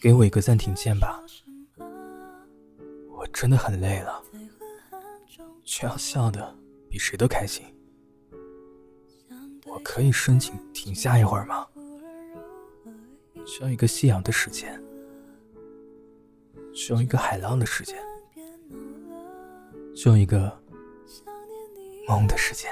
给我一个暂停键吧。我真的很累了却要笑的比谁都开心。我可以申请停下一会儿吗？需要一个夕阳的时间。需要一个海浪的时间。需要一个梦的时间。